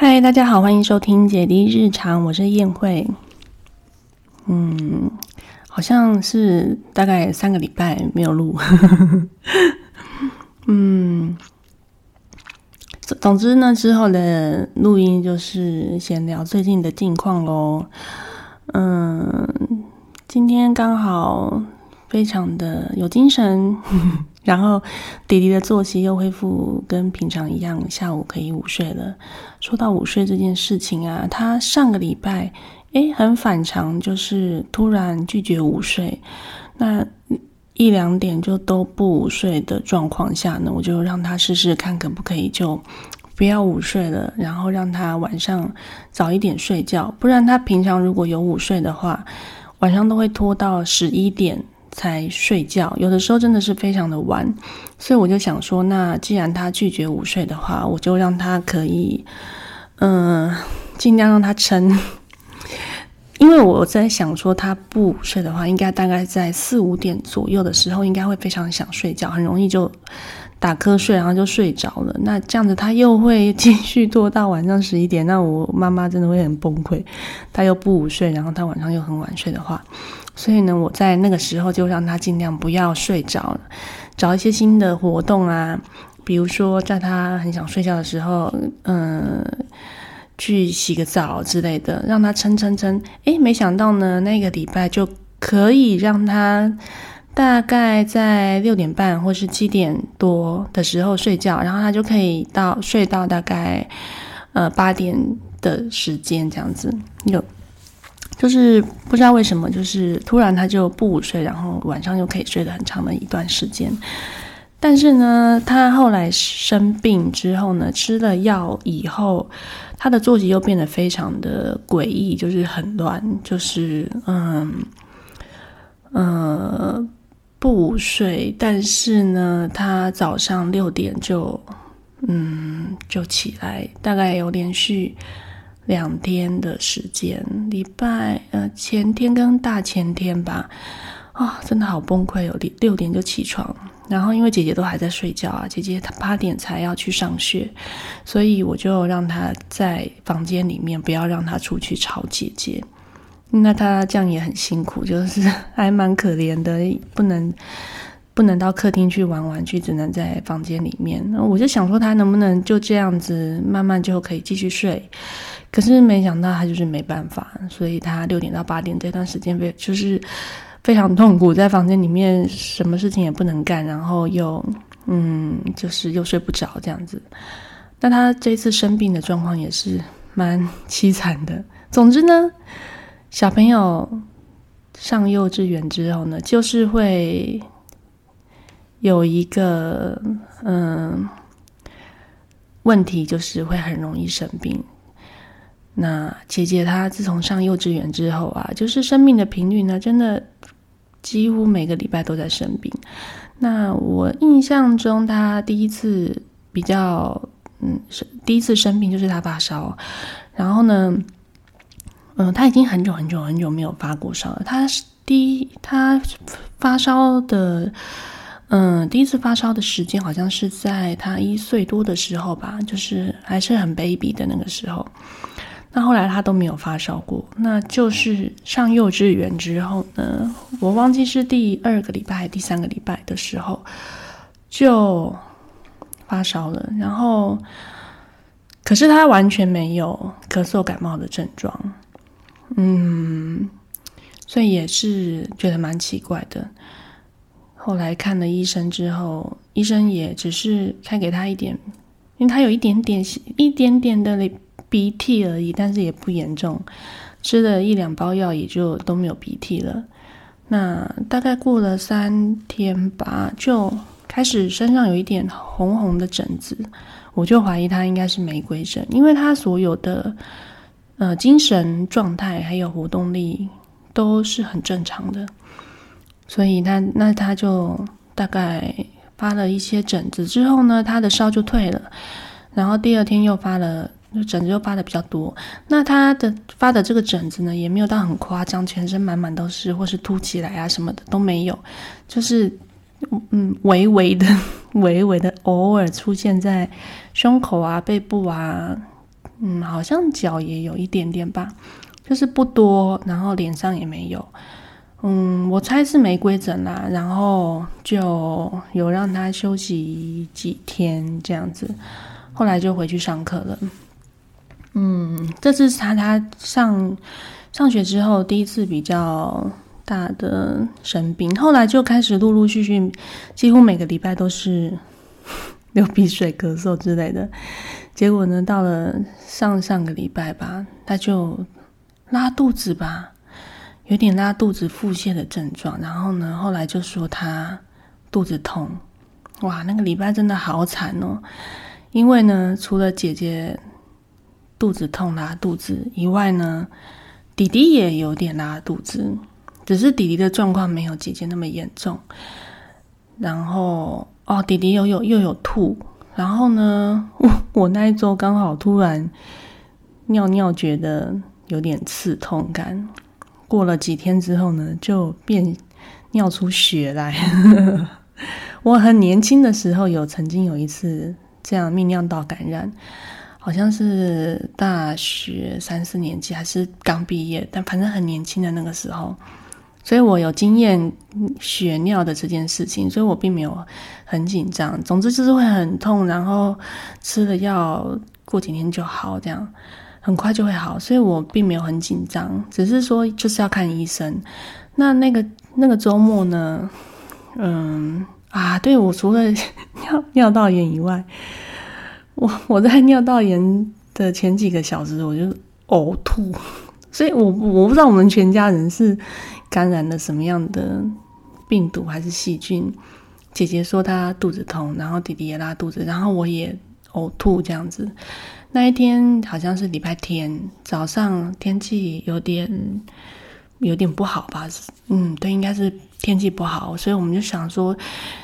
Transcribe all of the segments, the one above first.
嗨，大家好，欢迎收听姐弟日常，我是燕慧。嗯，好像是大概三个礼拜没有录。嗯，总总之呢，之后的录音就是闲聊最近的近况喽。嗯，今天刚好非常的有精神。然后弟弟的作息又恢复跟平常一样，下午可以午睡了。说到午睡这件事情啊，他上个礼拜诶很反常，就是突然拒绝午睡。那一两点就都不午睡的状况下呢，我就让他试试看可不可以就不要午睡了，然后让他晚上早一点睡觉。不然他平常如果有午睡的话，晚上都会拖到十一点。才睡觉，有的时候真的是非常的晚，所以我就想说，那既然他拒绝午睡的话，我就让他可以，嗯，尽量让他撑。因为我在想说，他不午睡的话，应该大概在四五点左右的时候，应该会非常想睡觉，很容易就打瞌睡，然后就睡着了。那这样子他又会继续拖到晚上十一点，那我妈妈真的会很崩溃。他又不午睡，然后他晚上又很晚睡的话。所以呢，我在那个时候就让他尽量不要睡着了，找一些新的活动啊，比如说在他很想睡觉的时候，嗯，去洗个澡之类的，让他撑撑撑。诶，没想到呢，那个礼拜就可以让他大概在六点半或是七点多的时候睡觉，然后他就可以到睡到大概呃八点的时间这样子有。就是不知道为什么，就是突然他就不午睡，然后晚上又可以睡得很长的一段时间。但是呢，他后来生病之后呢，吃了药以后，他的作息又变得非常的诡异，就是很乱，就是嗯嗯不午睡，但是呢，他早上六点就嗯就起来，大概有连续。两天的时间，礼拜呃前天跟大前天吧，啊，真的好崩溃哦！六六点就起床，然后因为姐姐都还在睡觉啊，姐姐她八点才要去上学，所以我就让她在房间里面，不要让她出去吵姐姐。那她这样也很辛苦，就是 还蛮可怜的，不能不能到客厅去玩玩具，只能在房间里面。我就想说，她能不能就这样子慢慢就可以继续睡？可是没想到他就是没办法，所以他六点到八点这段时间非就是非常痛苦，在房间里面什么事情也不能干，然后又嗯就是又睡不着这样子。那他这次生病的状况也是蛮凄惨的。总之呢，小朋友上幼稚园之后呢，就是会有一个嗯问题，就是会很容易生病。那姐姐她自从上幼稚园之后啊，就是生病的频率呢，真的几乎每个礼拜都在生病。那我印象中，她第一次比较嗯，第一次生病就是她发烧，然后呢，嗯，她已经很久很久很久没有发过烧了。她第一她发烧的，嗯，第一次发烧的时间好像是在她一岁多的时候吧，就是还是很 baby 的那个时候。那后来他都没有发烧过，那就是上幼稚园之后呢，我忘记是第二个礼拜还是第三个礼拜的时候就发烧了，然后可是他完全没有咳嗽感冒的症状，嗯，所以也是觉得蛮奇怪的。后来看了医生之后，医生也只是开给他一点，因为他有一点点一点点的。鼻涕而已，但是也不严重，吃了一两包药也就都没有鼻涕了。那大概过了三天吧，就开始身上有一点红红的疹子，我就怀疑他应该是玫瑰疹，因为他所有的呃精神状态还有活动力都是很正常的，所以他那他就大概发了一些疹子之后呢，他的烧就退了，然后第二天又发了。就疹子又发的比较多，那他的发的这个疹子呢，也没有到很夸张，全身满满都是，或是凸起来啊什么的都没有，就是嗯微微的、微微的，偶尔出现在胸口啊、背部啊，嗯，好像脚也有一点点吧，就是不多，然后脸上也没有。嗯，我猜是玫瑰疹啦，然后就有让他休息几天这样子，后来就回去上课了。嗯，这次是他他上上学之后第一次比较大的生病，后来就开始陆陆续续，几乎每个礼拜都是流鼻水、咳嗽之类的。结果呢，到了上上个礼拜吧，他就拉肚子吧。有点拉肚子、腹泻的症状，然后呢，后来就说他肚子痛，哇，那个礼拜真的好惨哦！因为呢，除了姐姐肚子痛、拉肚子以外呢，弟弟也有点拉肚子，只是弟弟的状况没有姐姐那么严重。然后哦，弟弟又有又有吐，然后呢，我 我那一周刚好突然尿尿觉得有点刺痛感。过了几天之后呢，就变尿出血来。我很年轻的时候有曾经有一次这样泌尿道感染，好像是大学三四年级还是刚毕业，但反正很年轻的那个时候，所以我有经验血尿的这件事情，所以我并没有很紧张。总之就是会很痛，然后吃了药过几天就好，这样。很快就会好，所以我并没有很紧张，只是说就是要看医生。那那个那个周末呢？嗯啊，对我除了 尿尿道炎以外，我 我在尿道炎的前几个小时我就呕吐，所以我我不知道我们全家人是感染了什么样的病毒还是细菌。姐姐说她肚子痛，然后弟弟也拉肚子，然后我也呕吐这样子。那一天好像是礼拜天早上，天气有点有点不好吧？嗯，对，应该是天气不好，所以我们就想说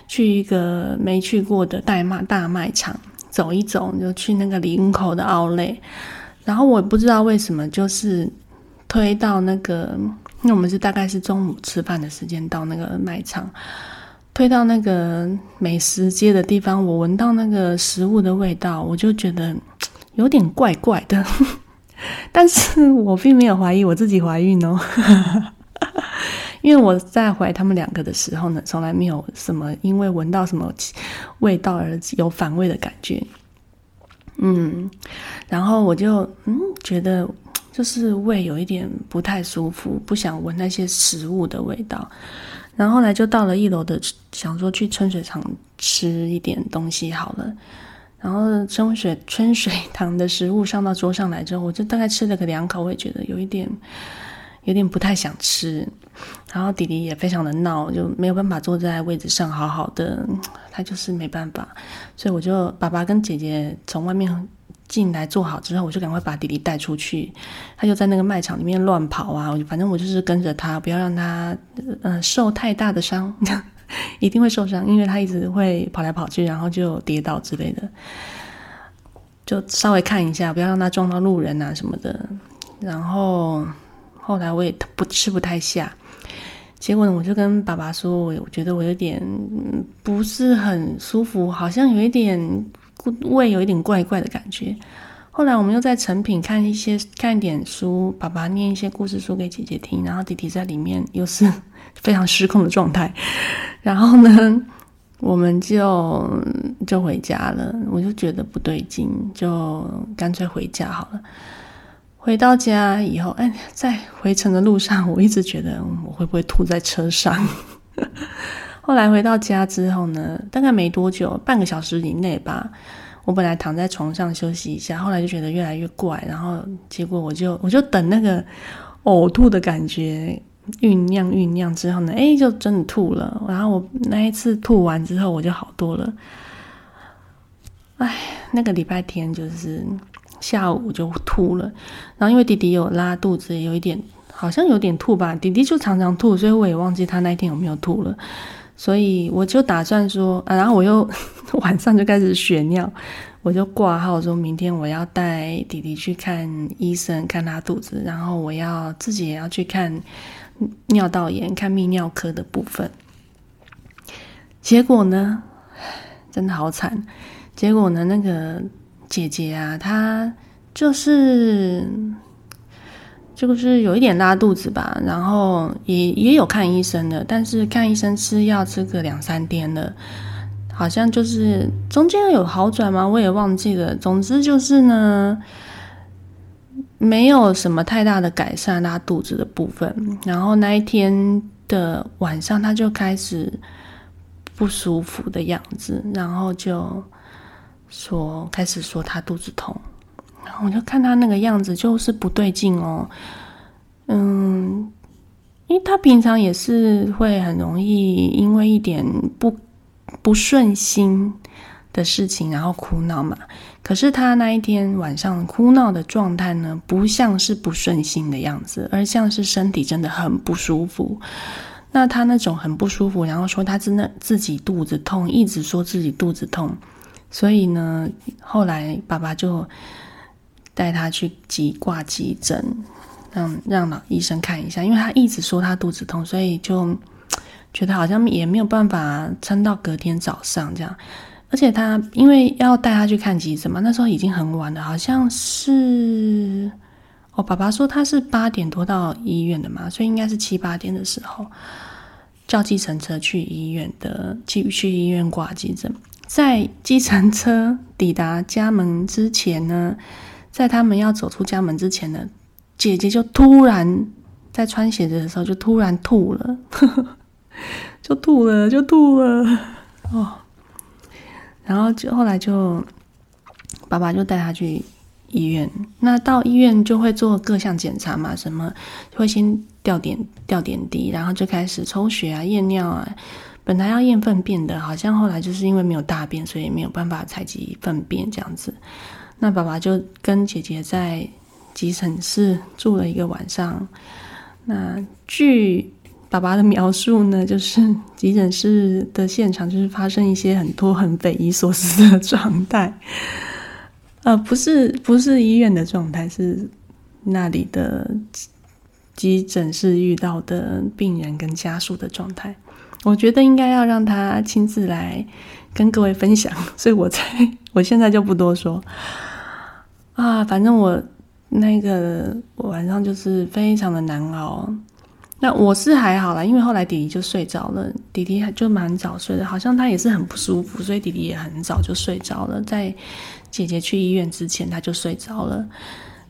去一个没去过的大卖大卖场走一走，就去那个林口的奥莱。然后我不知道为什么，就是推到那个，因为我们是大概是中午吃饭的时间到那个卖场，推到那个美食街的地方，我闻到那个食物的味道，我就觉得。有点怪怪的，但是我并没有怀疑我自己怀孕哦，因为我在怀他们两个的时候呢，从来没有什么因为闻到什么味道而有反胃的感觉。嗯，然后我就嗯觉得就是胃有一点不太舒服，不想闻那些食物的味道，然后来就到了一楼的，想说去春水堂吃一点东西好了。然后春水春水堂的食物上到桌上来之后，我就大概吃了个两口，我也觉得有一点有点不太想吃。然后弟弟也非常的闹，就没有办法坐在位置上好好的，他就是没办法。所以我就爸爸跟姐姐从外面进来坐好之后，我就赶快把弟弟带出去。他就在那个卖场里面乱跑啊，反正我就是跟着他，不要让他呃受太大的伤。一定会受伤，因为他一直会跑来跑去，然后就跌倒之类的。就稍微看一下，不要让他撞到路人啊什么的。然后后来我也不吃不太下，结果呢，我就跟爸爸说，我我觉得我有点不是很舒服，好像有一点胃有一点怪怪的感觉。后来我们又在成品看一些看一点书，爸爸念一些故事书给姐姐听，然后弟弟在里面又是 非常失控的状态，然后呢，我们就就回家了。我就觉得不对劲，就干脆回家好了。回到家以后，哎，在回程的路上，我一直觉得我会不会吐在车上。后来回到家之后呢，大概没多久，半个小时以内吧。我本来躺在床上休息一下，后来就觉得越来越怪，然后结果我就我就等那个呕吐的感觉酝酿酝酿之后呢，哎，就真的吐了。然后我那一次吐完之后，我就好多了。哎，那个礼拜天就是下午就吐了，然后因为弟弟有拉肚子，有一点好像有点吐吧，弟弟就常常吐，所以我也忘记他那一天有没有吐了。所以我就打算说，啊，然后我又 晚上就开始血尿，我就挂号说，明天我要带弟弟去看医生，看他肚子，然后我要自己也要去看尿道炎，看泌尿科的部分。结果呢，真的好惨。结果呢，那个姐姐啊，她就是就是有一点拉肚子吧，然后也也有看医生的，但是看医生吃药吃个两三天了，好像就是中间有好转吗？我也忘记了。总之就是呢，没有什么太大的改善拉肚子的部分。然后那一天的晚上，他就开始不舒服的样子，然后就说开始说他肚子痛。然后我就看他那个样子，就是不对劲哦。嗯，因为他平常也是会很容易因为一点不不顺心的事情，然后哭闹嘛。可是他那一天晚上哭闹的状态呢，不像是不顺心的样子，而像是身体真的很不舒服。那他那种很不舒服，然后说他真的自己肚子痛，一直说自己肚子痛。所以呢，后来爸爸就。带他去急挂急诊，让让老医生看一下，因为他一直说他肚子痛，所以就觉得好像也没有办法撑到隔天早上这样。而且他因为要带他去看急诊嘛，那时候已经很晚了，好像是我爸爸说他是八点多到医院的嘛，所以应该是七八点的时候叫计程车去医院的，去去医院挂急诊。在计程车抵达家门之前呢。在他们要走出家门之前呢，姐姐就突然在穿鞋子的时候就突然吐了，就吐了，就吐了哦。然后就后来就爸爸就带他去医院。那到医院就会做各项检查嘛，什么会先吊点吊点滴，然后就开始抽血啊、验尿啊。本来要验粪便的，好像后来就是因为没有大便，所以没有办法采集粪便这样子。那爸爸就跟姐姐在急诊室住了一个晚上。那据爸爸的描述呢，就是急诊室的现场就是发生一些很多很匪夷所思的状态。呃，不是不是医院的状态，是那里的急诊室遇到的病人跟家属的状态。我觉得应该要让他亲自来跟各位分享，所以我才 我现在就不多说。啊，反正我那个晚上就是非常的难熬。那我是还好啦，因为后来弟弟就睡着了，弟弟就蛮早睡的，好像他也是很不舒服，所以弟弟也很早就睡着了。在姐姐去医院之前，他就睡着了。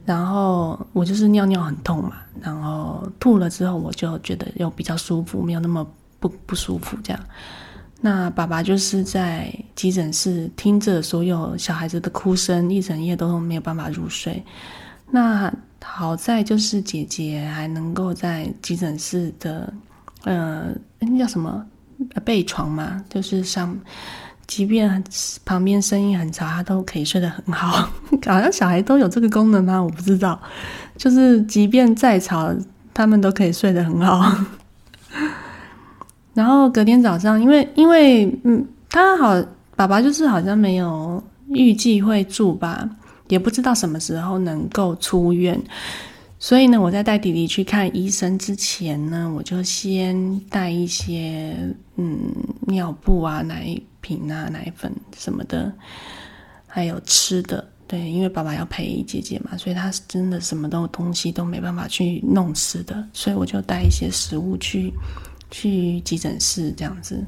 然后我就是尿尿很痛嘛，然后吐了之后，我就觉得又比较舒服，没有那么不不舒服这样。那爸爸就是在急诊室听着所有小孩子的哭声，一整夜都没有办法入睡。那好在就是姐姐还能够在急诊室的，呃，那叫什么背床嘛，就是上，即便旁边声音很吵，他都可以睡得很好。好像小孩都有这个功能吗？我不知道。就是即便再吵，他们都可以睡得很好。然后隔天早上，因为因为嗯，他好爸爸就是好像没有预计会住吧，也不知道什么时候能够出院，所以呢，我在带弟弟去看医生之前呢，我就先带一些嗯尿布啊、奶瓶啊、奶粉什么的，还有吃的。对，因为爸爸要陪姐姐嘛，所以他真的什么都东西都没办法去弄吃的，所以我就带一些食物去。去急诊室这样子，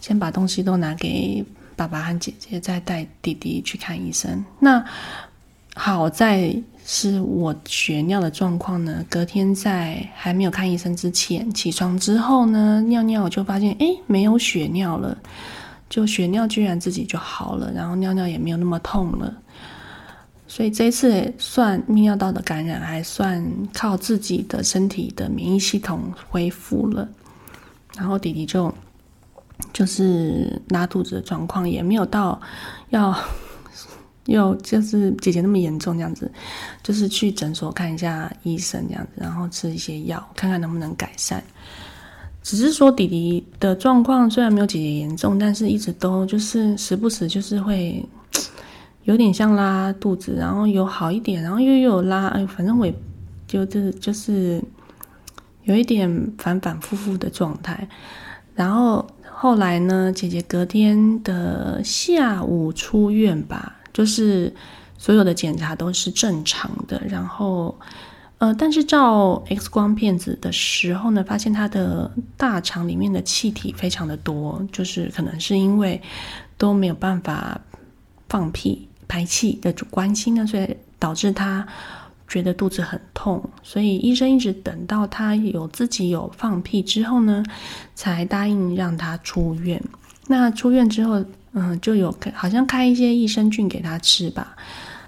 先把东西都拿给爸爸和姐姐，再带弟弟去看医生。那好在是我血尿的状况呢，隔天在还没有看医生之前，起床之后呢，尿尿我就发现，哎，没有血尿了，就血尿居然自己就好了，然后尿尿也没有那么痛了。所以这一次算泌尿道的感染，还算靠自己的身体的免疫系统恢复了。然后弟弟就就是拉肚子的状况也没有到要 又就是姐姐那么严重这样子，就是去诊所看一下医生这样子，然后吃一些药，看看能不能改善。只是说弟弟的状况虽然没有姐姐严重，但是一直都就是时不时就是会 有点像拉肚子，然后有好一点，然后又又有拉，哎，反正我也就是就是。有一点反反复复的状态，然后后来呢，姐姐隔天的下午出院吧，就是所有的检查都是正常的。然后，呃，但是照 X 光片子的时候呢，发现她的大肠里面的气体非常的多，就是可能是因为都没有办法放屁排气的关系呢，所以导致她。觉得肚子很痛，所以医生一直等到他有自己有放屁之后呢，才答应让他出院。那出院之后，嗯，就有好像开一些益生菌给他吃吧。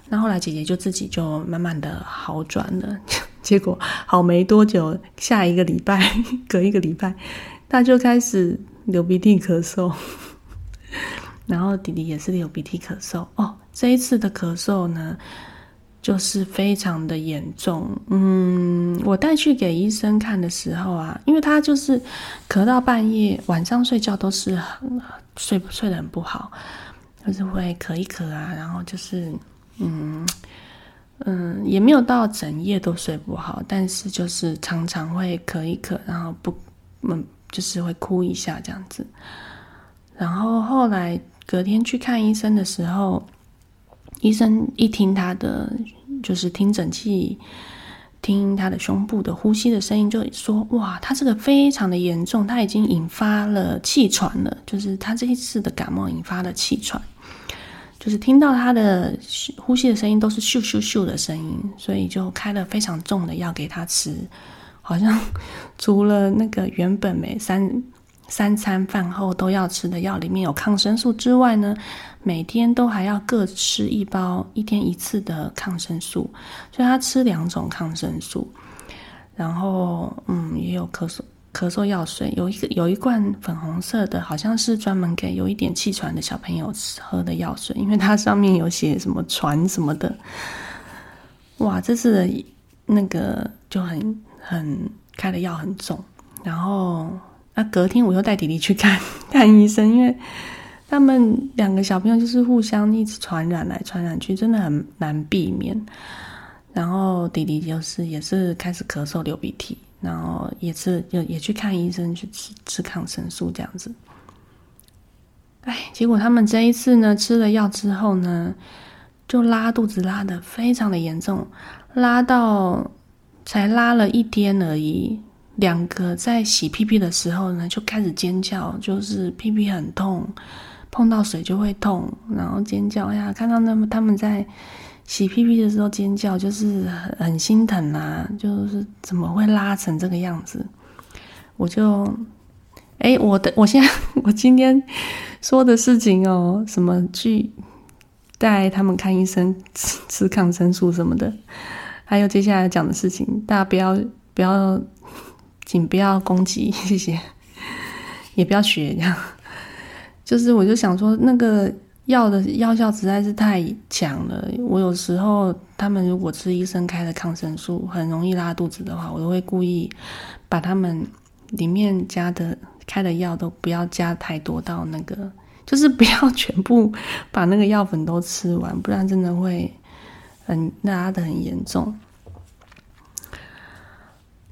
那后来姐姐就自己就慢慢的好转了。结果好没多久，下一个礼拜，隔一个礼拜，他就开始流鼻涕咳嗽。然后弟弟也是流鼻涕咳嗽。哦，这一次的咳嗽呢？就是非常的严重，嗯，我带去给医生看的时候啊，因为他就是咳到半夜，晚上睡觉都是很睡睡得很不好，就是会咳一咳啊，然后就是嗯嗯，也没有到整夜都睡不好，但是就是常常会咳一咳，然后不嗯就是会哭一下这样子，然后后来隔天去看医生的时候。医生一听他的，就是听诊器，听他的胸部的呼吸的声音，就说：“哇，他这个非常的严重，他已经引发了气喘了。就是他这一次的感冒引发了气喘，就是听到他的呼吸的声音都是咻咻咻的声音，所以就开了非常重的药给他吃。好像 除了那个原本没三三餐饭后都要吃的药里面有抗生素之外呢。”每天都还要各吃一包，一天一次的抗生素，所以他吃两种抗生素，然后嗯，也有咳嗽咳嗽药水，有一个有一罐粉红色的，好像是专门给有一点气喘的小朋友喝的药水，因为它上面有写什么喘什么的。哇，这次那个就很很开的药很重，然后那隔天我又带弟弟去看 看医生，因为。他们两个小朋友就是互相一直传染来传染去，真的很难避免。然后弟弟就是也是开始咳嗽、流鼻涕，然后也是就也去看医生去吃吃抗生素这样子。哎，结果他们这一次呢吃了药之后呢，就拉肚子拉的非常的严重，拉到才拉了一天而已。两个在洗屁屁的时候呢就开始尖叫，就是屁屁很痛。碰到水就会痛，然后尖叫呀！看到那么他们在洗屁屁的时候尖叫，就是很很心疼啊！就是怎么会拉成这个样子？我就哎，我的我现在 我今天说的事情哦，什么去带他们看医生、吃吃抗生素什么的，还有接下来讲的事情，大家不要不要，请不要攻击，谢谢，也不要学这样。就是，我就想说，那个药的药效实在是太强了。我有时候他们如果吃医生开的抗生素，很容易拉肚子的话，我都会故意把他们里面加的开的药都不要加太多到那个，就是不要全部把那个药粉都吃完，不然真的会很拉的很严重。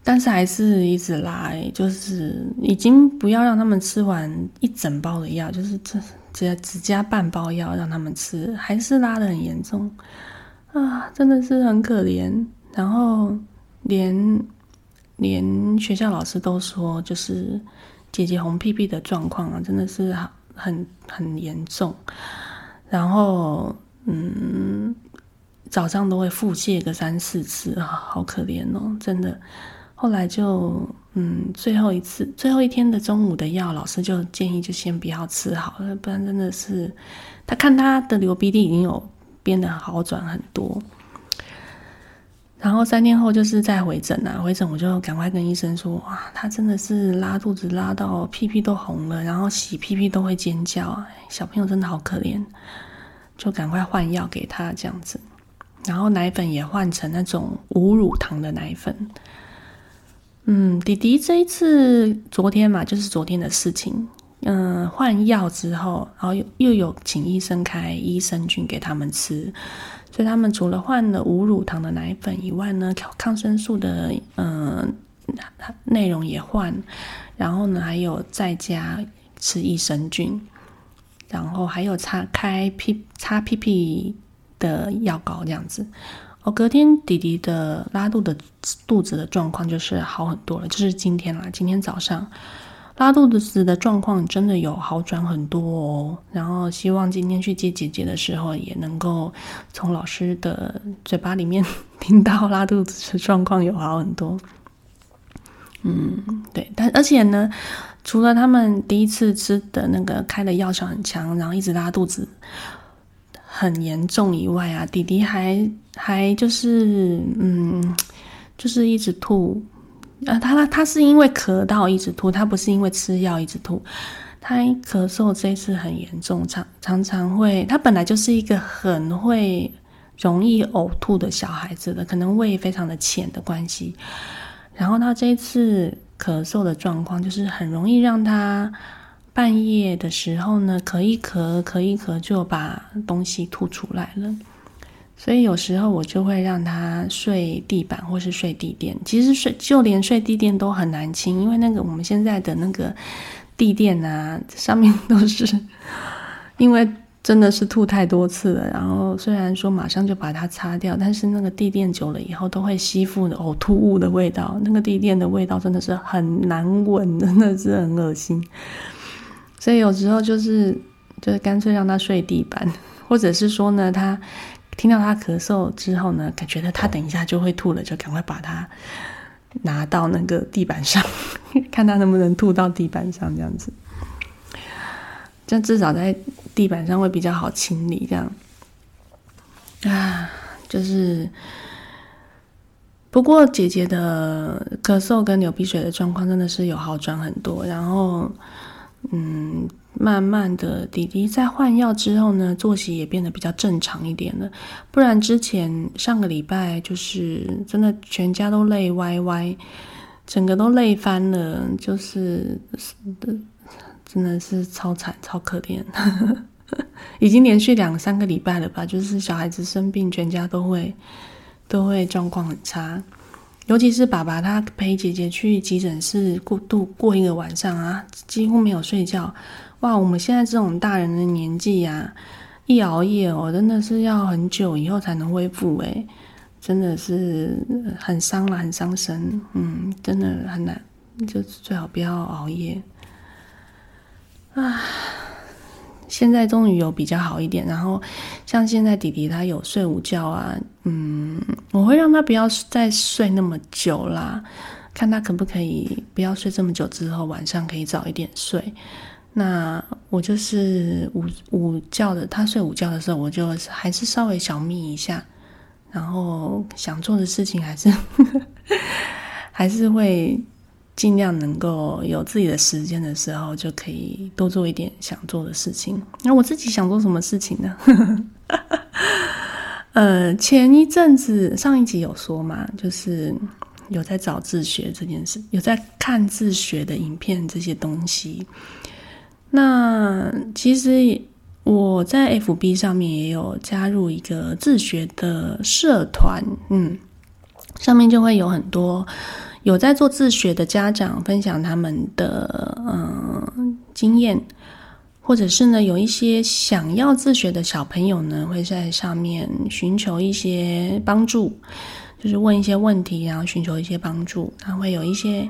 但是还是一直拉，就是已经不要让他们吃完一整包的药，就是这只只加半包药让他们吃，还是拉的很严重啊，真的是很可怜。然后连连学校老师都说，就是姐姐红屁屁的状况啊，真的是很很严重。然后嗯，早上都会腹泻个三四次啊，好可怜哦，真的。后来就，嗯，最后一次最后一天的中午的药，老师就建议就先不要吃好了，不然真的是，他看他的流鼻涕已经有变得好转很多。然后三天后就是再回诊啊，回诊我就赶快跟医生说，哇，他真的是拉肚子拉到屁屁都红了，然后洗屁屁都会尖叫，小朋友真的好可怜，就赶快换药给他这样子，然后奶粉也换成那种无乳糖的奶粉。嗯，弟弟这一次昨天嘛，就是昨天的事情。嗯，换药之后，然后又又有请医生开益生菌给他们吃，所以他们除了换了无乳糖的奶粉以外呢，抗生素的嗯内容也换，然后呢还有在家吃益生菌，然后还有擦开屁擦屁屁的药膏这样子。哦，隔天弟弟的拉肚的肚子的状况就是好很多了，就是今天啦，今天早上拉肚子的状况真的有好转很多哦。然后希望今天去接姐姐的时候，也能够从老师的嘴巴里面 听到拉肚子的状况有好很多。嗯，对，但而且呢，除了他们第一次吃的那个开的药效很强，然后一直拉肚子。很严重以外啊，弟弟还还就是嗯，就是一直吐啊。他他是因为咳到一直吐，他不是因为吃药一直吐。他咳嗽这次很严重，常常常会。他本来就是一个很会容易呕吐的小孩子的，可能胃非常的浅的关系。然后他这一次咳嗽的状况，就是很容易让他。半夜的时候呢，咳一咳，咳一咳就把东西吐出来了。所以有时候我就会让他睡地板或是睡地垫。其实睡就连睡地垫都很难清，因为那个我们现在的那个地垫啊，上面都是 因为真的是吐太多次了。然后虽然说马上就把它擦掉，但是那个地垫久了以后都会吸附呕吐物的味道。那个地垫的味道真的是很难闻，真的是很恶心。所以有时候就是就是干脆让他睡地板，或者是说呢，他听到他咳嗽之后呢，感觉他等一下就会吐了，就赶快把他拿到那个地板上，看他能不能吐到地板上这样子，这至少在地板上会比较好清理。这样啊，就是不过姐姐的咳嗽跟流鼻水的状况真的是有好转很多，然后。嗯，慢慢的，弟弟在换药之后呢，作息也变得比较正常一点了。不然之前上个礼拜就是真的全家都累歪歪，整个都累翻了，就是真的是超惨超可怜。已经连续两三个礼拜了吧，就是小孩子生病，全家都会都会状况很差。尤其是爸爸，他陪姐姐去急诊室过度过一个晚上啊，几乎没有睡觉。哇，我们现在这种大人的年纪呀，一熬夜哦，真的是要很久以后才能恢复诶，真的是很伤了，很伤身。嗯，真的很难，就最好不要熬夜。啊。现在终于有比较好一点，然后像现在弟弟他有睡午觉啊，嗯，我会让他不要再睡那么久啦，看他可不可以不要睡这么久，之后晚上可以早一点睡。那我就是午午觉的，他睡午觉的时候，我就还是稍微小眯一下，然后想做的事情还是 还是会。尽量能够有自己的时间的时候，就可以多做一点想做的事情。那我自己想做什么事情呢？呃，前一阵子上一集有说嘛，就是有在找自学这件事，有在看自学的影片这些东西。那其实我在 FB 上面也有加入一个自学的社团，嗯，上面就会有很多。有在做自学的家长分享他们的嗯经验，或者是呢有一些想要自学的小朋友呢会在上面寻求一些帮助，就是问一些问题，然后寻求一些帮助。他会有一些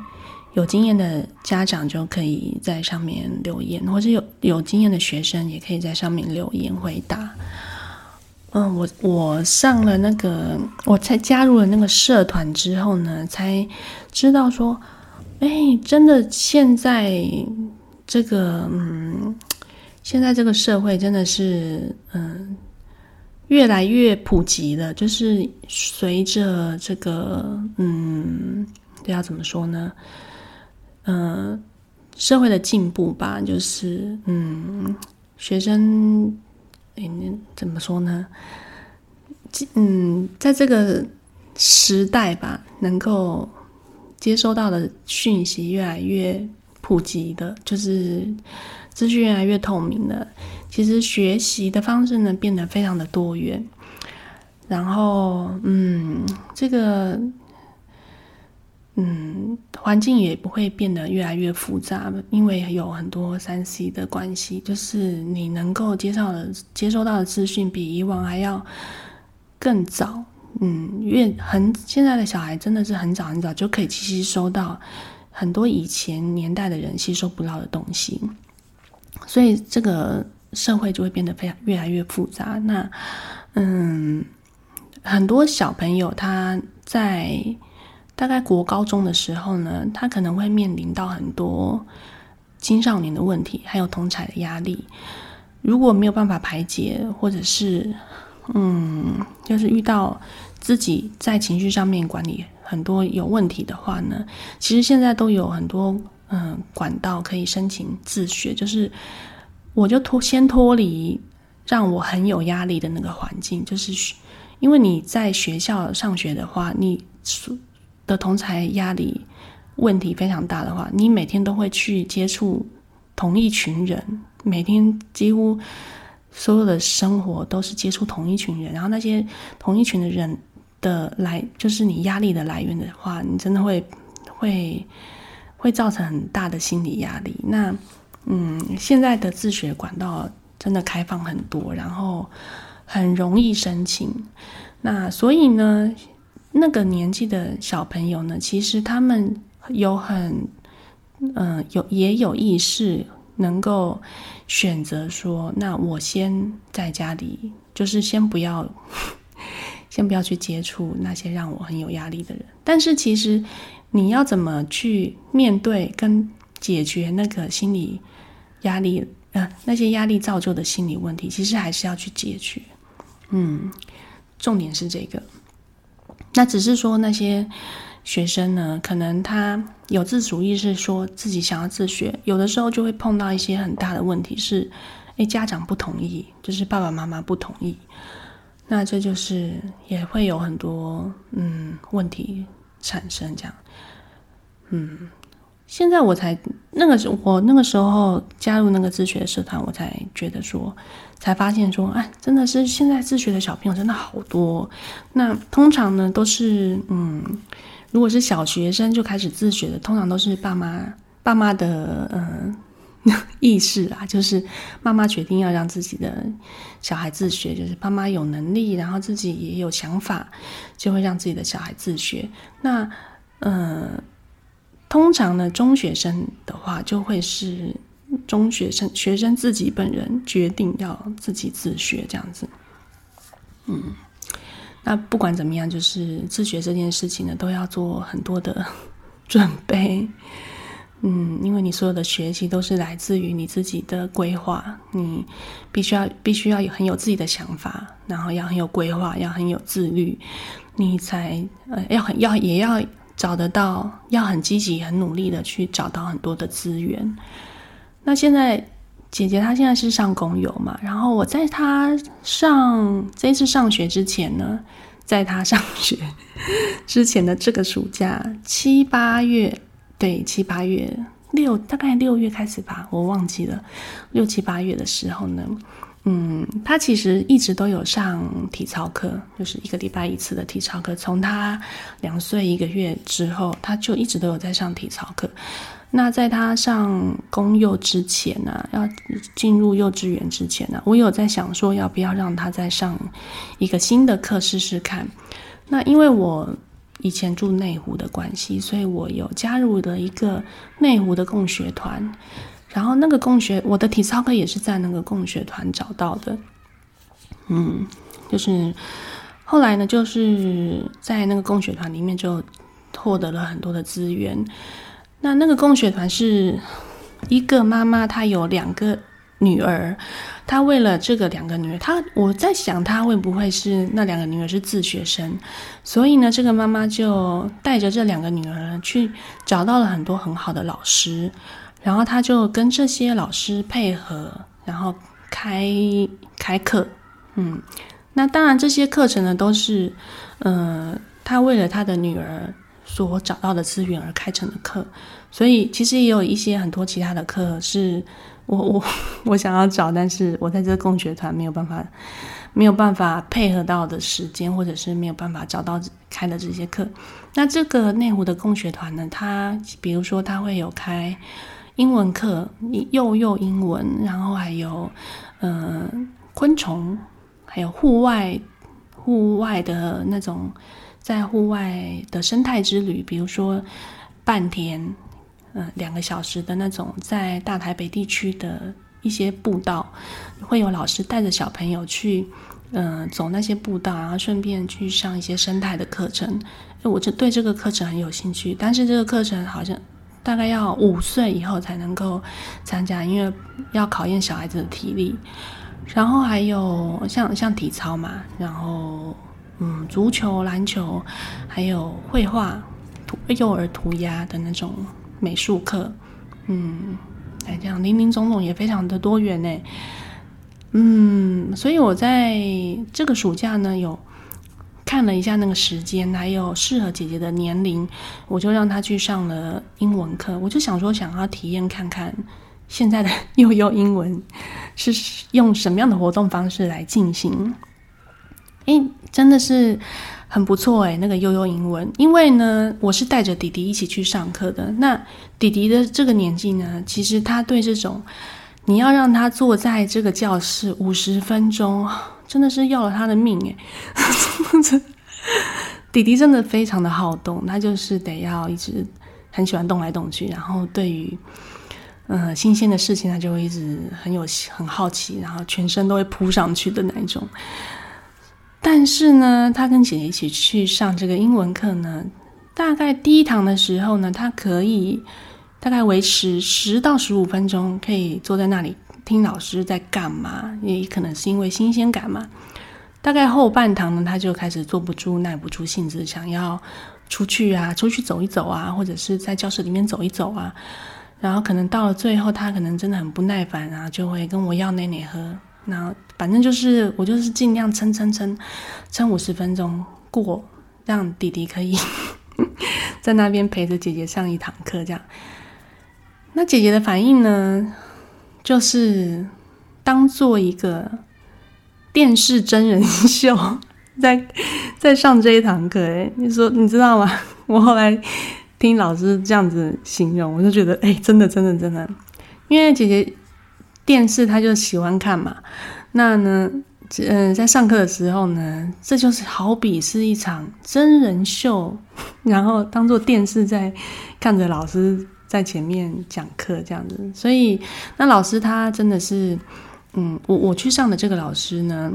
有经验的家长就可以在上面留言，或者有有经验的学生也可以在上面留言回答。嗯，我我上了那个，我才加入了那个社团之后呢，才知道说，哎，真的现在这个，嗯，现在这个社会真的是，嗯，越来越普及了。就是随着这个，嗯，这要怎么说呢？嗯，社会的进步吧，就是，嗯，学生。哎，怎么说呢？嗯，在这个时代吧，能够接收到的讯息越来越普及的，就是资讯越来越透明了。其实学习的方式呢，变得非常的多元。然后，嗯，这个嗯，环境也不会变得越来越复杂，因为有很多三 C 的关系，就是你能够接受的、接收到的资讯比以往还要更早。嗯，越很现在的小孩真的是很早很早就可以吸收到很多以前年代的人吸收不到的东西，所以这个社会就会变得非常越来越复杂。那嗯，很多小朋友他在。大概国高中的时候呢，他可能会面临到很多青少年的问题，还有同才的压力。如果没有办法排解，或者是嗯，就是遇到自己在情绪上面管理很多有问题的话呢，其实现在都有很多嗯管道可以申请自学，就是我就脱先脱离让我很有压力的那个环境，就是因为你在学校上学的话，你。的同才压力问题非常大的话，你每天都会去接触同一群人，每天几乎所有的生活都是接触同一群人，然后那些同一群的人的来，就是你压力的来源的话，你真的会会会造成很大的心理压力。那嗯，现在的自学管道真的开放很多，然后很容易申请。那所以呢？那个年纪的小朋友呢，其实他们有很，嗯，有也有意识，能够选择说，那我先在家里，就是先不要，先不要去接触那些让我很有压力的人。但是其实你要怎么去面对跟解决那个心理压力，呃，那些压力造就的心理问题，其实还是要去解决。嗯，重点是这个。那只是说那些学生呢，可能他有自主意识，说自己想要自学，有的时候就会碰到一些很大的问题，是，诶，家长不同意，就是爸爸妈妈不同意，那这就是也会有很多嗯问题产生，这样，嗯。现在我才那个时候，我那个时候加入那个自学社团，我才觉得说，才发现说，哎，真的是现在自学的小朋友真的好多。那通常呢，都是嗯，如果是小学生就开始自学的，通常都是爸妈爸妈的嗯意识啊，就是妈妈决定要让自己的小孩自学，就是爸妈有能力，然后自己也有想法，就会让自己的小孩自学。那嗯。通常呢，中学生的话就会是中学生学生自己本人决定要自己自学这样子。嗯，那不管怎么样，就是自学这件事情呢，都要做很多的准备。嗯，因为你所有的学习都是来自于你自己的规划，你必须要必须要有很有自己的想法，然后要很有规划，要很有自律，你才呃要很要也要。找得到，要很积极、很努力的去找到很多的资源。那现在姐姐她现在是上公友嘛，然后我在她上这次上学之前呢，在她上学之前的这个暑假七八月，对七八月六大概六月开始吧，我忘记了六七八月的时候呢。嗯，他其实一直都有上体操课，就是一个礼拜一次的体操课。从他两岁一个月之后，他就一直都有在上体操课。那在他上公幼之前呢，要进入幼稚园之前呢，我有在想说，要不要让他再上一个新的课试试看。那因为我以前住内湖的关系，所以我有加入了一个内湖的共学团。然后那个共学，我的体操课也是在那个共学团找到的，嗯，就是后来呢，就是在那个共学团里面就获得了很多的资源。那那个共学团是一个妈妈，她有两个女儿，她为了这个两个女儿，她我在想她会不会是那两个女儿是自学生，所以呢，这个妈妈就带着这两个女儿去找到了很多很好的老师。然后他就跟这些老师配合，然后开开课，嗯，那当然这些课程呢都是，呃，他为了他的女儿所找到的资源而开成的课，所以其实也有一些很多其他的课是我我 我想要找，但是我在这个共学团没有办法没有办法配合到的时间，或者是没有办法找到开的这些课。那这个内湖的共学团呢，他比如说他会有开英文课，幼幼英文，然后还有呃昆虫，还有户外户外的那种在户外的生态之旅，比如说半天，嗯，两个小时的那种在大台北地区的一些步道，会有老师带着小朋友去。嗯，走那些步道，然后顺便去上一些生态的课程。我就对这个课程很有兴趣，但是这个课程好像大概要五岁以后才能够参加，因为要考验小孩子的体力。然后还有像像体操嘛，然后嗯，足球、篮球，还有绘画、涂幼儿涂鸦的那种美术课。嗯，哎，这样林林总总也非常的多元呢。嗯，所以我在这个暑假呢，有看了一下那个时间，还有适合姐姐的年龄，我就让她去上了英文课。我就想说，想要体验看看现在的幼幼英文是用什么样的活动方式来进行。诶，真的是很不错诶，那个幼幼英文，因为呢，我是带着弟弟一起去上课的。那弟弟的这个年纪呢，其实他对这种。你要让他坐在这个教室五十分钟，真的是要了他的命诶。弟弟真的非常的好动，他就是得要一直很喜欢动来动去，然后对于嗯新鲜的事情，他就会一直很有很好奇，然后全身都会扑上去的那一种。但是呢，他跟姐姐一起去上这个英文课呢，大概第一堂的时候呢，他可以。大概维持十到十五分钟，可以坐在那里听老师在干嘛，也可能是因为新鲜感嘛。大概后半堂呢，他就开始坐不住、耐不住性子，想要出去啊，出去走一走啊，或者是在教室里面走一走啊。然后可能到了最后，他可能真的很不耐烦啊，就会跟我要奶奶喝。那反正就是我就是尽量撑撑撑，撑五十分钟过，让弟弟可以 在那边陪着姐姐上一堂课，这样。那姐姐的反应呢，就是当做一个电视真人秀，在在上这一堂课。哎，你说你知道吗？我后来听老师这样子形容，我就觉得，哎，真的，真的，真的，因为姐姐电视她就喜欢看嘛。那呢，嗯，在上课的时候呢，这就是好比是一场真人秀，然后当做电视在看着老师。在前面讲课这样子，所以那老师他真的是，嗯，我我去上的这个老师呢，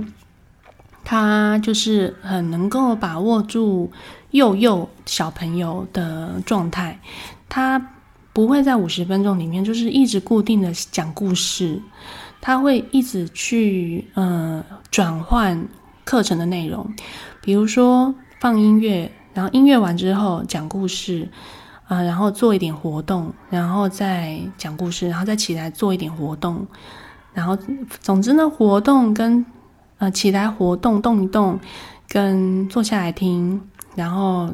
他就是很能够把握住幼幼小朋友的状态，他不会在五十分钟里面就是一直固定的讲故事，他会一直去呃转换课程的内容，比如说放音乐，然后音乐完之后讲故事。啊，然后做一点活动，然后再讲故事，然后再起来做一点活动，然后总之呢，活动跟呃起来活动动一动，跟坐下来听，然后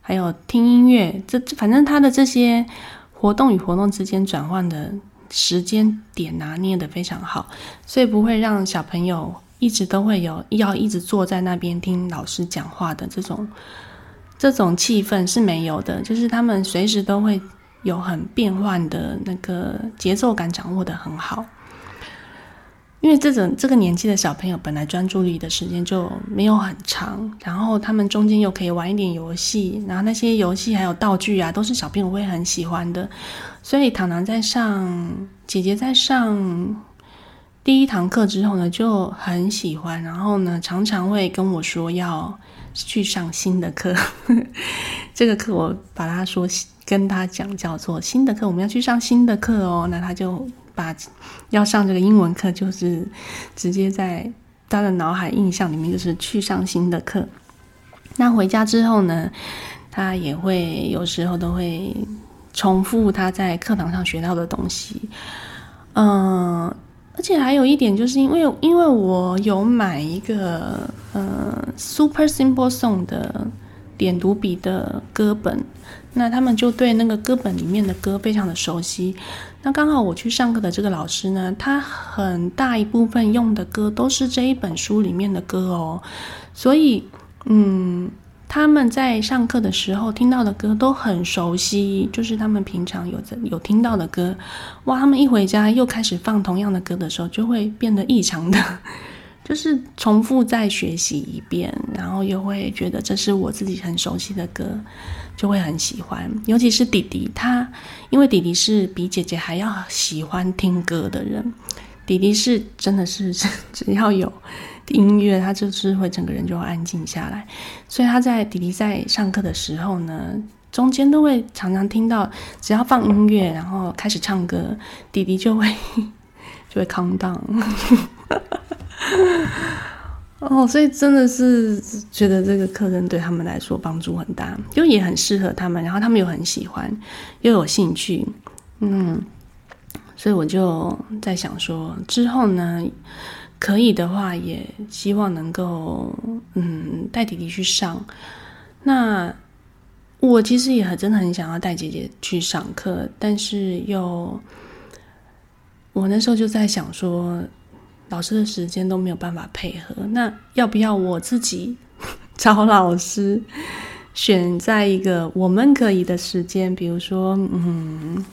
还有听音乐，这反正他的这些活动与活动之间转换的时间点拿捏的非常好，所以不会让小朋友一直都会有要一直坐在那边听老师讲话的这种。这种气氛是没有的，就是他们随时都会有很变换的那个节奏感掌握的很好。因为这种这个年纪的小朋友本来专注力的时间就没有很长，然后他们中间又可以玩一点游戏，然后那些游戏还有道具啊，都是小朋友会很喜欢的。所以糖糖在上，姐姐在上第一堂课之后呢，就很喜欢，然后呢，常常会跟我说要。去上新的课，这个课我把他说跟他讲叫做新的课，我们要去上新的课哦。那他就把要上这个英文课，就是直接在他的脑海印象里面就是去上新的课。那回家之后呢，他也会有时候都会重复他在课堂上学到的东西，嗯。而且还有一点，就是因为因为我有买一个呃 Super Simple Song 的点读笔的歌本，那他们就对那个歌本里面的歌非常的熟悉。那刚好我去上课的这个老师呢，他很大一部分用的歌都是这一本书里面的歌哦，所以嗯。他们在上课的时候听到的歌都很熟悉，就是他们平常有在有听到的歌。哇，他们一回家又开始放同样的歌的时候，就会变得异常的，就是重复再学习一遍，然后又会觉得这是我自己很熟悉的歌，就会很喜欢。尤其是弟弟，他因为弟弟是比姐姐还要喜欢听歌的人，弟弟是真的是 只要有。音乐，他就是会整个人就安静下来，所以他在弟弟在上课的时候呢，中间都会常常听到，只要放音乐，然后开始唱歌，弟弟就会 就会 calm down。哦，所以真的是觉得这个课程对他们来说帮助很大，就也很适合他们，然后他们又很喜欢，又有兴趣，嗯，所以我就在想说之后呢。可以的话，也希望能够嗯带弟弟去上。那我其实也很真的很想要带姐姐去上课，但是又我那时候就在想说，老师的时间都没有办法配合，那要不要我自己 找老师，选在一个我们可以的时间，比如说嗯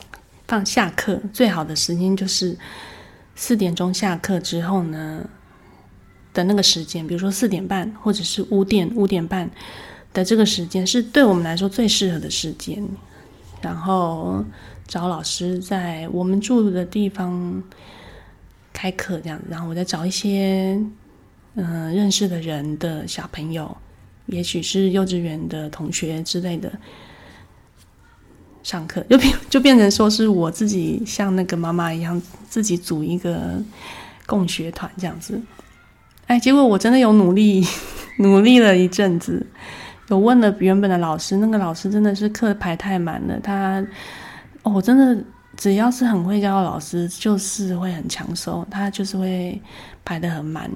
放下课最好的时间就是。四点钟下课之后呢的那个时间，比如说四点半或者是五点五点半的这个时间，是对我们来说最适合的时间。然后找老师在我们住的地方开课，这样。然后我再找一些嗯认识的人的小朋友，也许是幼稚园的同学之类的。上课就变就变成说是我自己像那个妈妈一样自己组一个共学团这样子，哎，结果我真的有努力 努力了一阵子，有问了原本的老师，那个老师真的是课排太满了，他哦，我真的只要是很会教的老师就是会很抢手，他就是会排的很满。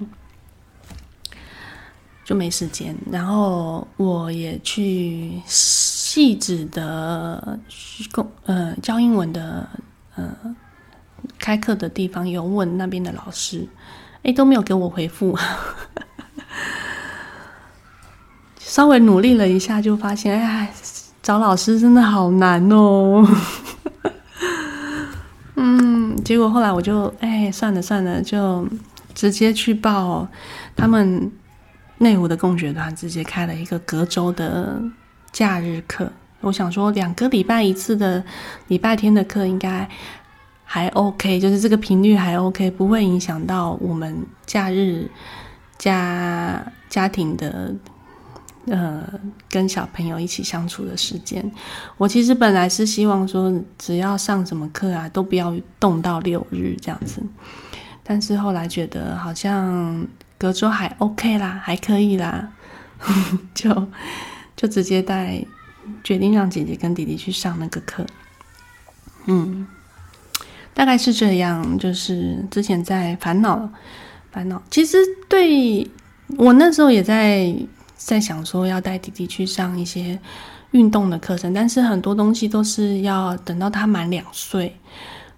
就没时间，然后我也去细致的公呃教英文的呃开课的地方有问那边的老师，哎都没有给我回复，稍微努力了一下就发现，哎找老师真的好难哦，嗯，结果后来我就哎算了算了，就直接去报他们。内湖的共学团直接开了一个隔周的假日课，我想说两个礼拜一次的礼拜天的课应该还 OK，就是这个频率还 OK，不会影响到我们假日家家庭的呃跟小朋友一起相处的时间。我其实本来是希望说只要上什么课啊都不要动到六日这样子，但是后来觉得好像。隔周还 OK 啦，还可以啦，就就直接带决定让姐姐跟弟弟去上那个课，嗯，大概是这样。就是之前在烦恼烦恼，其实对我那时候也在在想说要带弟弟去上一些运动的课程，但是很多东西都是要等到他满两岁。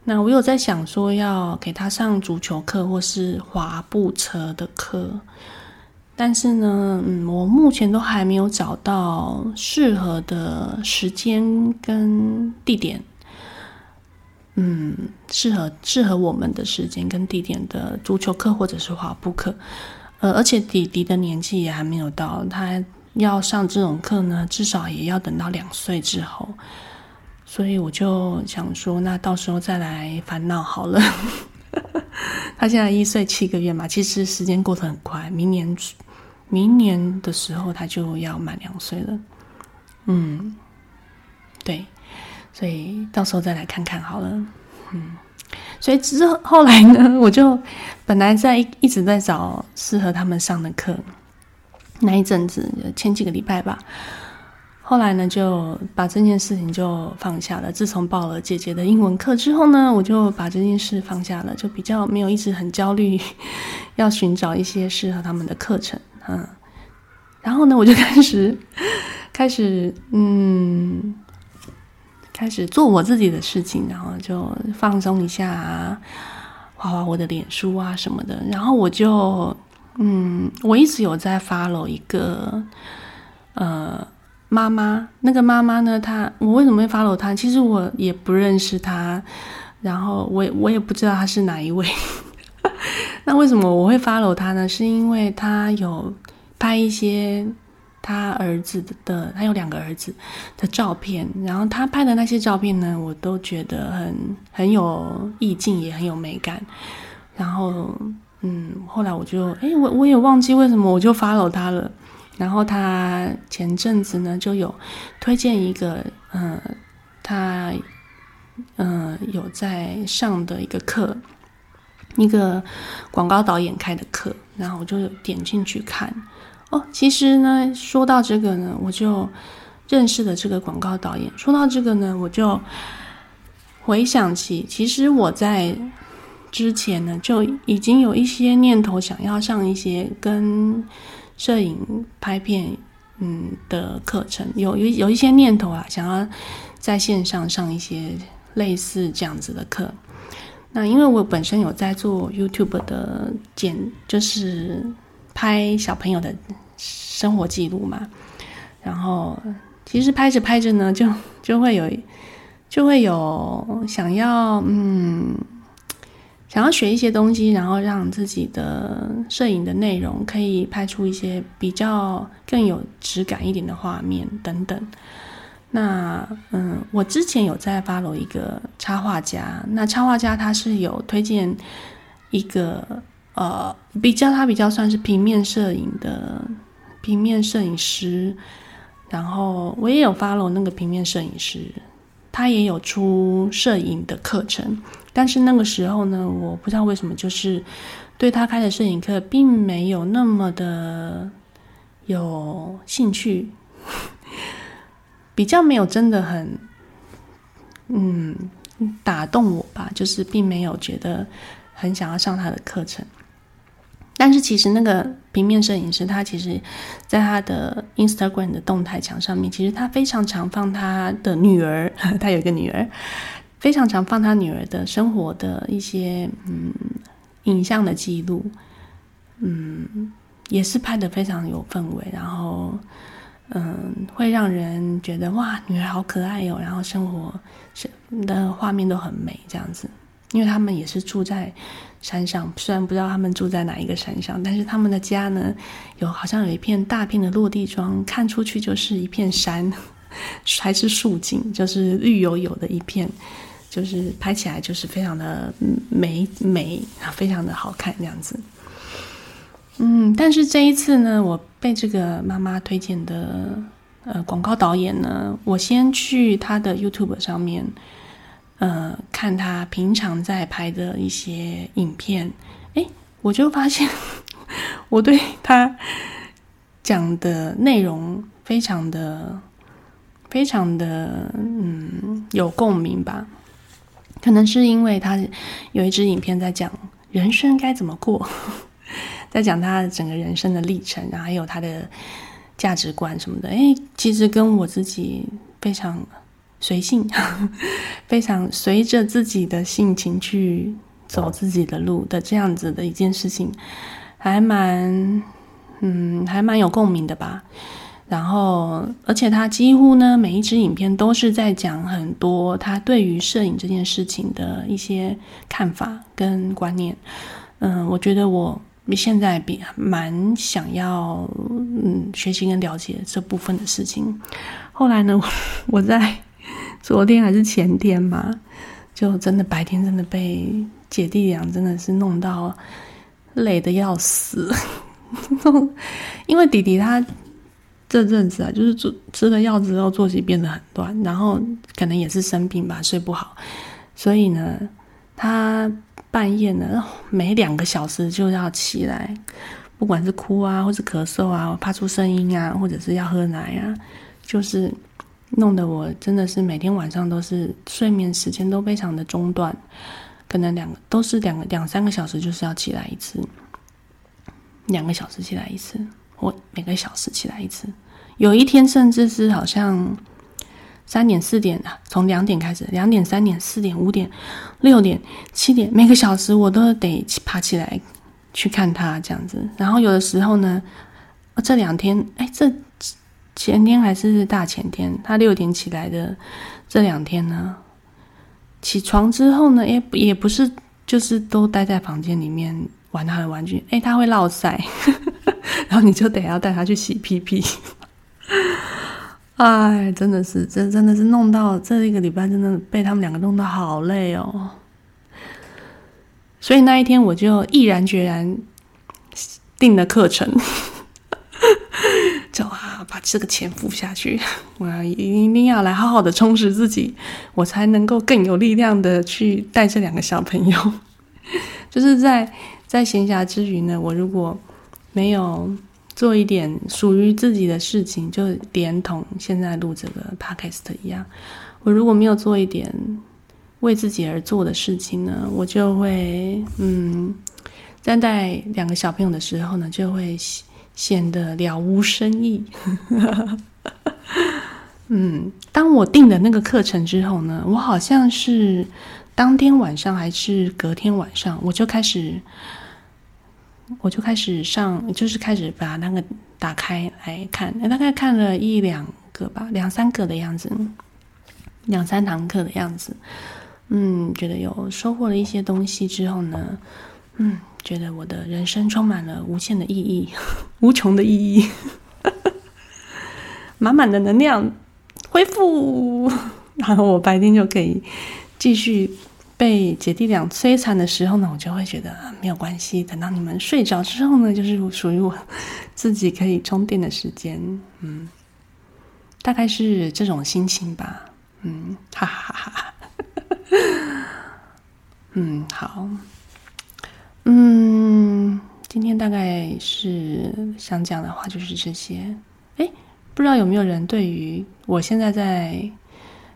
那我有在想说要给他上足球课或是滑步车的课，但是呢，嗯，我目前都还没有找到适合的时间跟地点，嗯，适合适合我们的时间跟地点的足球课或者是滑步课，呃，而且弟弟的年纪也还没有到，他要上这种课呢，至少也要等到两岁之后。所以我就想说，那到时候再来烦恼好了。他现在一岁七个月嘛，其实时间过得很快，明年明年的时候他就要满两岁了。嗯，对，所以到时候再来看看好了。嗯，所以之后后来呢，我就本来在一直在找适合他们上的课，那一阵子前几个礼拜吧。后来呢，就把这件事情就放下了。自从报了姐姐的英文课之后呢，我就把这件事放下了，就比较没有一直很焦虑，要寻找一些适合他们的课程。嗯，然后呢，我就开始 开始嗯，开始做我自己的事情，然后就放松一下啊，画画我的脸书啊什么的。然后我就嗯，我一直有在 follow 一个呃妈妈，那个妈妈呢，她我为什么会 follow 她？其实我也不认识她，然后我也我也不知道她是哪一位。那为什么我会 follow 她呢？是因为她有拍一些。她儿子的，她有两个儿子的照片，然后她拍的那些照片呢，我都觉得很很有意境，也很有美感。然后，嗯，后来我就，哎，我我也忘记为什么我就 follow 他了。然后他前阵子呢就有推荐一个，嗯，他嗯有在上的一个课，一个广告导演开的课，然后我就点进去看。哦，其实呢，说到这个呢，我就认识了这个广告导演。说到这个呢，我就回想起，其实我在之前呢，就已经有一些念头想要上一些跟摄影拍片嗯的课程，有有有一些念头啊，想要在线上上一些类似这样子的课。那因为我本身有在做 YouTube 的剪，就是。拍小朋友的生活记录嘛，然后其实拍着拍着呢，就就会有就会有想要嗯想要学一些东西，然后让自己的摄影的内容可以拍出一些比较更有质感一点的画面等等。那嗯，我之前有在发罗一个插画家，那插画家他是有推荐一个。呃，比较他比较算是平面摄影的平面摄影师，然后我也有 follow 那个平面摄影师，他也有出摄影的课程，但是那个时候呢，我不知道为什么，就是对他开的摄影课并没有那么的有兴趣，比较没有真的很嗯打动我吧，就是并没有觉得很想要上他的课程。但是其实那个平面摄影师，他其实，在他的 Instagram 的动态墙上面，其实他非常常放他的女儿，他有一个女儿，非常常放他女儿的生活的一些嗯影像的记录，嗯，也是拍的非常有氛围，然后嗯会让人觉得哇，女儿好可爱哟，然后生活是的画面都很美这样子。因为他们也是住在山上，虽然不知道他们住在哪一个山上，但是他们的家呢，有好像有一片大片的落地窗，看出去就是一片山，还是树景，就是绿油油的一片，就是拍起来就是非常的美美，非常的好看这样子。嗯，但是这一次呢，我被这个妈妈推荐的呃广告导演呢，我先去他的 YouTube 上面。呃，看他平常在拍的一些影片，哎，我就发现我对他讲的内容非常的、非常的嗯有共鸣吧。可能是因为他有一支影片在讲人生该怎么过，在讲他整个人生的历程，然后还有他的价值观什么的。哎，其实跟我自己非常。随性，非常随着自己的性情去走自己的路的这样子的一件事情，还蛮，嗯，还蛮有共鸣的吧。然后，而且他几乎呢每一支影片都是在讲很多他对于摄影这件事情的一些看法跟观念。嗯，我觉得我现在比蛮想要嗯学习跟了解这部分的事情。后来呢，我在。昨天还是前天嘛，就真的白天真的被姐弟俩真的是弄到累的要死，因为弟弟他这阵子啊，就是吃吃了药之后作息变得很乱，然后可能也是生病吧，睡不好，所以呢，他半夜呢每两个小时就要起来，不管是哭啊，或是咳嗽啊，发出声音啊，或者是要喝奶啊，就是。弄得我真的是每天晚上都是睡眠时间都非常的中断，可能两个都是两个两三个小时就是要起来一次，两个小时起来一次，我每个小时起来一次，有一天甚至是好像三点四点啊，从两点开始，两点、三点、四点、五点、六点、七点，每个小时我都得爬起来去看他这样子。然后有的时候呢，这两天，哎，这前天还是大前天，他六点起来的这两天呢，起床之后呢，也也不是就是都待在房间里面玩他的玩具，哎，他会落塞，然后你就得要带他去洗屁屁。哎，真的是，这真的是弄到这一个礼拜，真的被他们两个弄得好累哦。所以那一天，我就毅然决然定了课程，就啊，把这个钱付下去。我要一定要来好好的充实自己，我才能够更有力量的去带这两个小朋友。就是在在闲暇之余呢，我如果没有。做一点属于自己的事情，就连同现在录这个 podcast 一样。我如果没有做一点为自己而做的事情呢，我就会嗯，在带两个小朋友的时候呢，就会显得了无生意。嗯，当我定了那个课程之后呢，我好像是当天晚上还是隔天晚上，我就开始。我就开始上，就是开始把那个打开来看，大概看了一两个吧，两三个的样子，两三堂课的样子。嗯，觉得有收获了一些东西之后呢，嗯，觉得我的人生充满了无限的意义，无穷的意义，满满的能量恢复，然后我白天就可以继续。被姐弟俩摧残的时候呢，我就会觉得没有关系。等到你们睡着之后呢，就是属于我自己可以充电的时间。嗯，大概是这种心情吧。嗯，哈哈哈哈哈。嗯，好。嗯，今天大概是想讲的话就是这些。哎，不知道有没有人对于我现在在。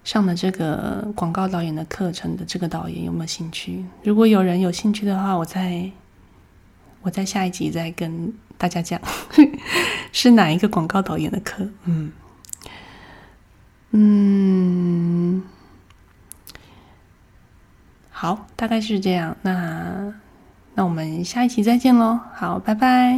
上的这个广告导演的课程的这个导演有没有兴趣？如果有人有兴趣的话，我在我在下一集再跟大家讲 是哪一个广告导演的课。嗯嗯，好，大概是这样。那那我们下一期再见喽。好，拜拜。